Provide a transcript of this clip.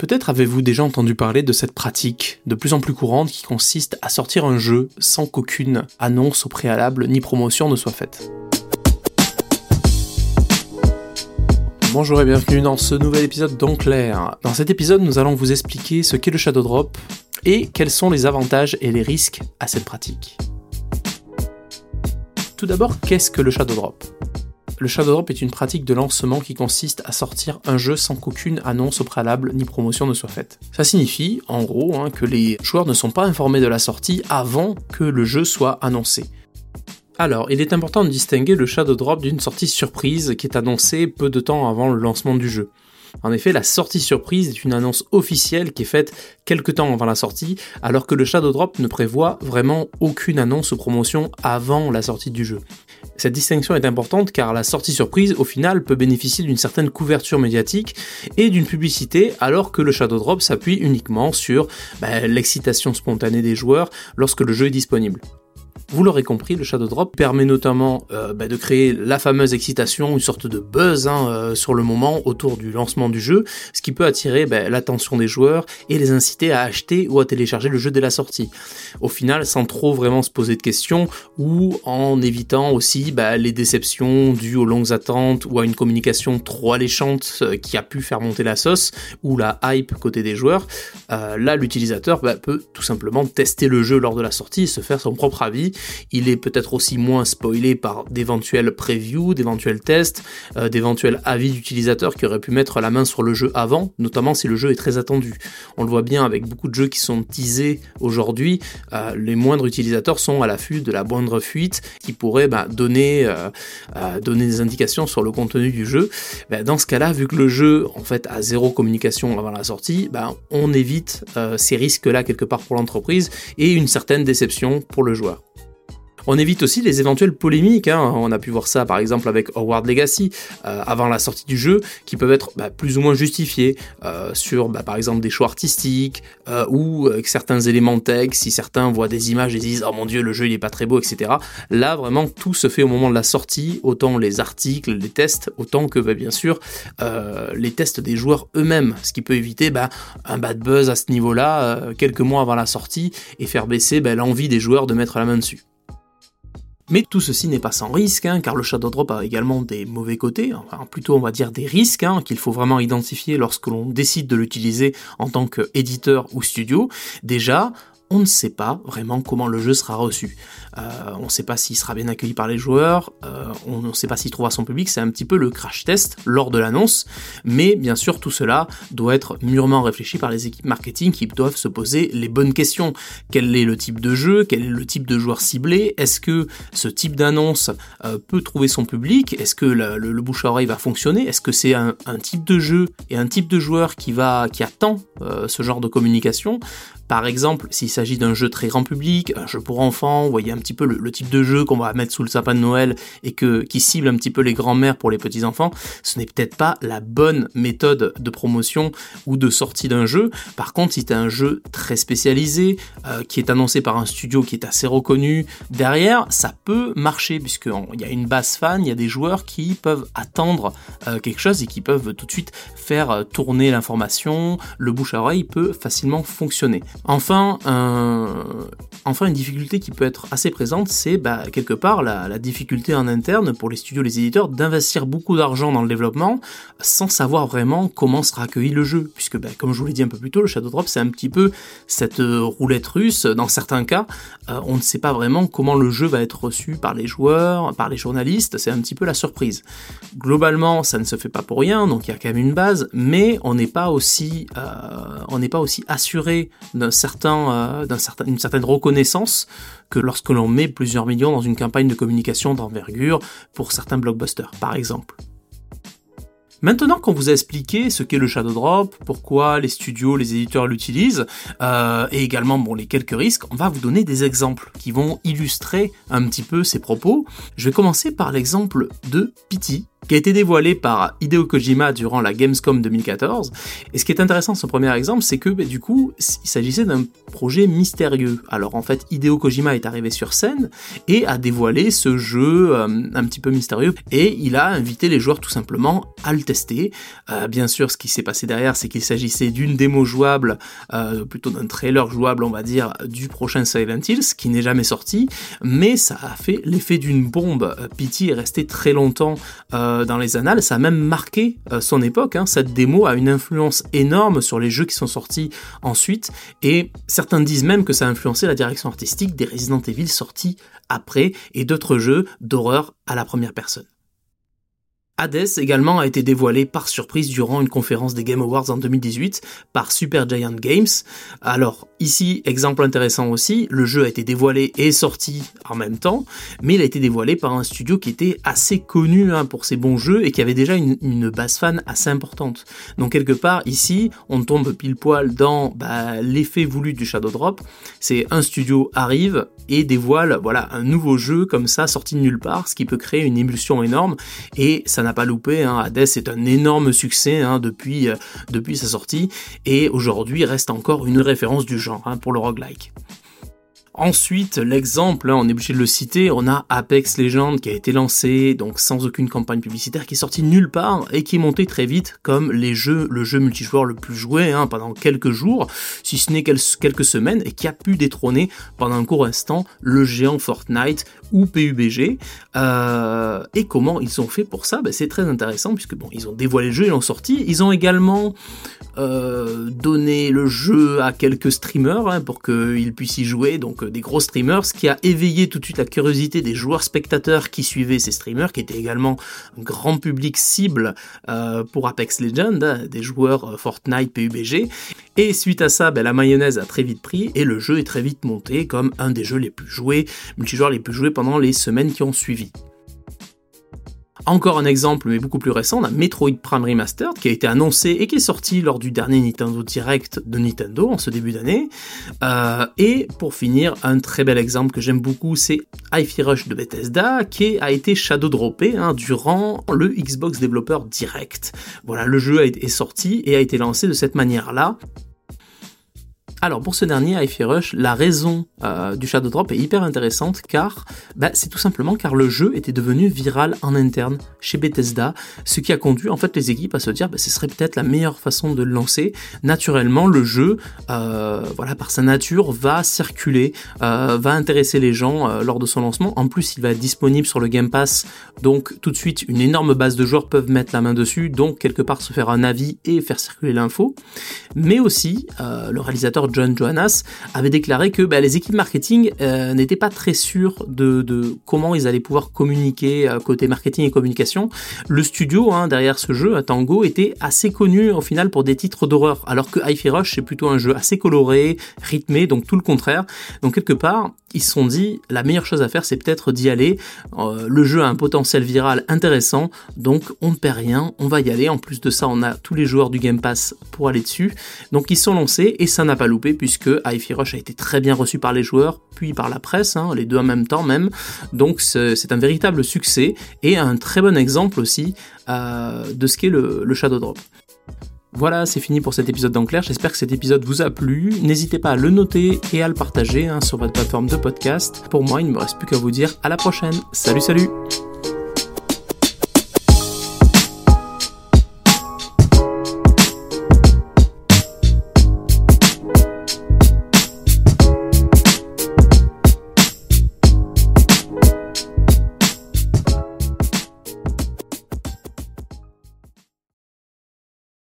Peut-être avez-vous déjà entendu parler de cette pratique de plus en plus courante qui consiste à sortir un jeu sans qu'aucune annonce au préalable ni promotion ne soit faite. Bonjour et bienvenue dans ce nouvel épisode d'Enclair. Dans cet épisode, nous allons vous expliquer ce qu'est le Shadow Drop et quels sont les avantages et les risques à cette pratique. Tout d'abord, qu'est-ce que le Shadow Drop? Le Shadow Drop est une pratique de lancement qui consiste à sortir un jeu sans qu'aucune annonce au préalable ni promotion ne soit faite. Ça signifie, en gros, hein, que les joueurs ne sont pas informés de la sortie avant que le jeu soit annoncé. Alors, il est important de distinguer le Shadow Drop d'une sortie surprise qui est annoncée peu de temps avant le lancement du jeu. En effet, la sortie surprise est une annonce officielle qui est faite quelques temps avant la sortie, alors que le Shadow Drop ne prévoit vraiment aucune annonce ou promotion avant la sortie du jeu. Cette distinction est importante car la sortie surprise, au final, peut bénéficier d'une certaine couverture médiatique et d'une publicité, alors que le Shadow Drop s'appuie uniquement sur bah, l'excitation spontanée des joueurs lorsque le jeu est disponible. Vous l'aurez compris, le Shadow Drop permet notamment euh, bah, de créer la fameuse excitation, une sorte de buzz hein, euh, sur le moment autour du lancement du jeu, ce qui peut attirer bah, l'attention des joueurs et les inciter à acheter ou à télécharger le jeu dès la sortie. Au final, sans trop vraiment se poser de questions ou en évitant aussi bah, les déceptions dues aux longues attentes ou à une communication trop alléchante euh, qui a pu faire monter la sauce ou la hype côté des joueurs. là, l'utilisateur peut tout simplement tester le jeu lors de la sortie et se faire son propre avis il est peut-être aussi moins spoilé par d'éventuels previews, d'éventuels tests, euh, d'éventuels avis d'utilisateurs qui auraient pu mettre la main sur le jeu avant, notamment si le jeu est très attendu. On le voit bien avec beaucoup de jeux qui sont teasés aujourd'hui, euh, les moindres utilisateurs sont à l'affût de la moindre fuite qui pourrait bah, donner, euh, donner des indications sur le contenu du jeu. Bah, dans ce cas-là, vu que le jeu en fait a zéro communication avant la sortie, bah, on évite ces risques-là quelque part pour l'entreprise et une certaine déception pour le joueur. On évite aussi les éventuelles polémiques, hein. on a pu voir ça par exemple avec Howard Legacy euh, avant la sortie du jeu, qui peuvent être bah, plus ou moins justifiées euh, sur bah, par exemple des choix artistiques euh, ou certains éléments de texte, si certains voient des images et disent oh mon dieu le jeu il est pas très beau etc. Là vraiment tout se fait au moment de la sortie, autant les articles, les tests, autant que bah, bien sûr les tests des joueurs eux-mêmes, ce qui peut éviter un bad buzz à ce niveau-là quelques mois avant la sortie et faire baisser l'envie des joueurs de mettre la main dessus. Mais tout ceci n'est pas sans risque, hein, car le Shadow Drop a également des mauvais côtés, enfin plutôt on va dire des risques, hein, qu'il faut vraiment identifier lorsque l'on décide de l'utiliser en tant qu'éditeur ou studio. Déjà, on ne sait pas vraiment comment le jeu sera reçu. Euh, on ne sait pas s'il sera bien accueilli par les joueurs, euh, on ne sait pas s'il trouvera son public, c'est un petit peu le crash test lors de l'annonce, mais bien sûr tout cela doit être mûrement réfléchi par les équipes marketing qui doivent se poser les bonnes questions. Quel est le type de jeu? Quel est le type de joueur ciblé? Est-ce que ce type d'annonce euh, peut trouver son public? Est-ce que le, bouche à oreille va fonctionner? Est-ce que c'est un, type de jeu et un type de joueur qui va qui attend ce genre de communication? Par exemple, s'il s'agit d'un jeu très grand public, un jeu pour enfants, vous voyez un petit peu le, type de jeu qu'on va mettre sous le sapin de Noël et que, qui cible un petit peu les grands-mères pour les petits-enfants, ce n'est peut-être pas la bonne méthode de promotion ou de sortie d'un jeu. Par contre, si c'est un jeu très spécialisé, euh, qui est annoncé par un studio qui est assez reconnu, derrière, ça peut marcher puisqu'il y a une base fan, il y a des joueurs qui peuvent attendre euh, quelque chose et qui peuvent tout de suite faire euh, tourner l'information, le bouche à oreille peut facilement fonctionner. Enfin, enfin, une difficulté qui peut être assez présente, c'est bah, quelque part la, difficulté en interne pour les studios, les éditeurs, d'investir beaucoup d'argent dans le développement sans savoir vraiment comment sera accueilli le jeu. Puisque, bah, comme je vous l'ai dit un peu plus tôt, le Shadow Drop, c'est un petit peu cette euh, roulette russe. Dans certains cas, euh, on ne sait pas vraiment comment le jeu va être reçu par les joueurs, par les journalistes. C'est un petit peu la surprise. Globalement, ça ne se fait pas pour rien, donc il y a quand même une base, mais on n'est pas aussi, euh, on n'est pas aussi assuré d'un certain, euh, une certaine reconnaissance que lorsque l'on met plusieurs millions dans une campagne de communication d'envergure pour certains blockbusters, par exemple. Maintenant qu'on vous a expliqué ce qu'est le Shadow Drop, pourquoi les studios, les éditeurs l'utilisent, euh, et également bon, les quelques risques, on va vous donner des exemples qui vont illustrer un petit peu ces propos. Je vais commencer par l'exemple de Pity, qui a été dévoilé par Hideo Kojima durant la Gamescom 2014. Et ce qui est intéressant, ce premier exemple, c'est que bah, du coup, il s'agissait d'un projet mystérieux. Alors en fait, Hideo Kojima est arrivé sur scène et a dévoilé ce jeu euh, un petit peu mystérieux et il a invité les joueurs tout simplement à le tester. Euh, bien sûr, ce qui s'est passé derrière, c'est qu'il s'agissait d'une démo jouable, euh, plutôt d'un trailer jouable, on va dire, du prochain Silent Hills, qui n'est jamais sorti, mais ça a fait l'effet d'une bombe. Pity est resté très longtemps dans les annales, ça a même marqué son époque. Hein. Cette démo a une influence énorme sur les jeux qui sont sortis ensuite, et certains disent même que ça a influencé la direction artistique des Resident Evil sortis après, et d'autres jeux d'horreur à la première personne. Hades également a été dévoilé par surprise durant une conférence des Game Awards en 2018 par Supergiant Games. Alors ici, exemple intéressant aussi, le jeu a été dévoilé et sorti en même temps, mais il a été dévoilé par un studio qui était assez connu hein, pour ses bons jeux et qui avait déjà une, base fan assez importante. Donc quelque part ici, on tombe pile poil dans bah, l'effet voulu du Shadow Drop. C'est un studio arrive et dévoile voilà un nouveau jeu comme ça sorti de nulle part, ce qui peut créer une émulsion énorme et ça n'a pas loupé, hein. Hades est un énorme succès hein, depuis, euh, depuis sa sortie, et aujourd'hui reste encore une référence du genre hein, pour le roguelike. Ensuite, l'exemple, hein, on est obligé de le citer, on a Apex Legends qui a été lancé, donc sans aucune campagne publicitaire, qui est sorti nulle part et qui est monté très vite comme les jeux, le jeu multijoueur le plus joué hein, pendant quelques jours, si ce n'est quelques semaines, et qui a pu détrôner pendant un court instant le géant Fortnite ou PUBG. Euh, et comment ils ont fait pour ça? Ben, C'est très intéressant puisque bon, ils ont dévoilé le jeu, ils l'ont sorti. Ils ont également euh, donné le jeu à quelques streamers hein, pour qu'ils puissent y jouer, des gros streamers, ce qui a éveillé tout de suite la curiosité des joueurs spectateurs qui suivaient ces streamers, qui étaient également un grand public cible pour Apex Legends, hein, des joueurs Fortnite, PUBG. Et suite à ça, ben, la mayonnaise a très vite pris et le jeu est très vite monté comme un des jeux les plus joués, multijoueurs les plus joués pendant les semaines qui ont suivi. Encore un exemple, mais beaucoup plus récent, d'un Metroid Prime Remastered qui a été annoncé et qui est sorti lors du dernier Nintendo Direct de Nintendo en ce début d'année. Euh, et pour finir, un très bel exemple que j'aime beaucoup, c'est hi Rush de Bethesda qui a été shadow droppé hein, durant le Xbox Developer Direct. Voilà, le jeu est sorti et a été lancé de cette manière-là. Alors pour ce dernier, hi Rush, la raison euh, du Shadow Drop est hyper intéressante car bah, c'est tout simplement car le jeu était devenu viral en interne chez Bethesda, ce qui a conduit en fait les équipes à se dire bah, ce serait peut-être la meilleure façon de le lancer. Naturellement, le jeu, euh, voilà par sa nature, va circuler, euh, va intéresser les gens lors de son lancement. En plus, il va être disponible sur le Game Pass, donc tout de suite une énorme base de joueurs peuvent mettre la main dessus, donc quelque part se faire un avis et faire circuler l'info. Mais aussi, le réalisateur John Johannes, avait déclaré que bah, les équipes marketing euh, n'étaient pas très sûres de, comment ils allaient pouvoir communiquer euh, côté marketing et communication. Le studio hein, derrière ce jeu, Tango, était assez connu au final pour des titres d'horreur, alors que Hi-Fi Rush c'est plutôt un jeu assez coloré, rythmé, donc tout le contraire. Donc quelque part, ils se sont dit la meilleure chose à faire c'est peut-être d'y aller. Euh, le jeu a un potentiel viral intéressant, donc on ne perd rien, on va y aller. En plus de ça, on a tous les joueurs du Game Pass pour aller dessus. Donc ils sont lancés et ça n'a pas loupé puisque hi Rush a été très bien reçu par les joueurs, puis par la presse, hein, les deux en même temps même. Donc c'est un véritable succès et un très bon exemple aussi euh, de ce qu'est le, le Shadow Drop. Voilà, c'est fini pour cet épisode d'Enclair. J'espère que cet épisode vous a plu. N'hésitez pas à le noter et à le partager hein, sur votre plateforme de podcast. Pour moi, il ne me reste plus qu'à vous dire à la prochaine. Salut, salut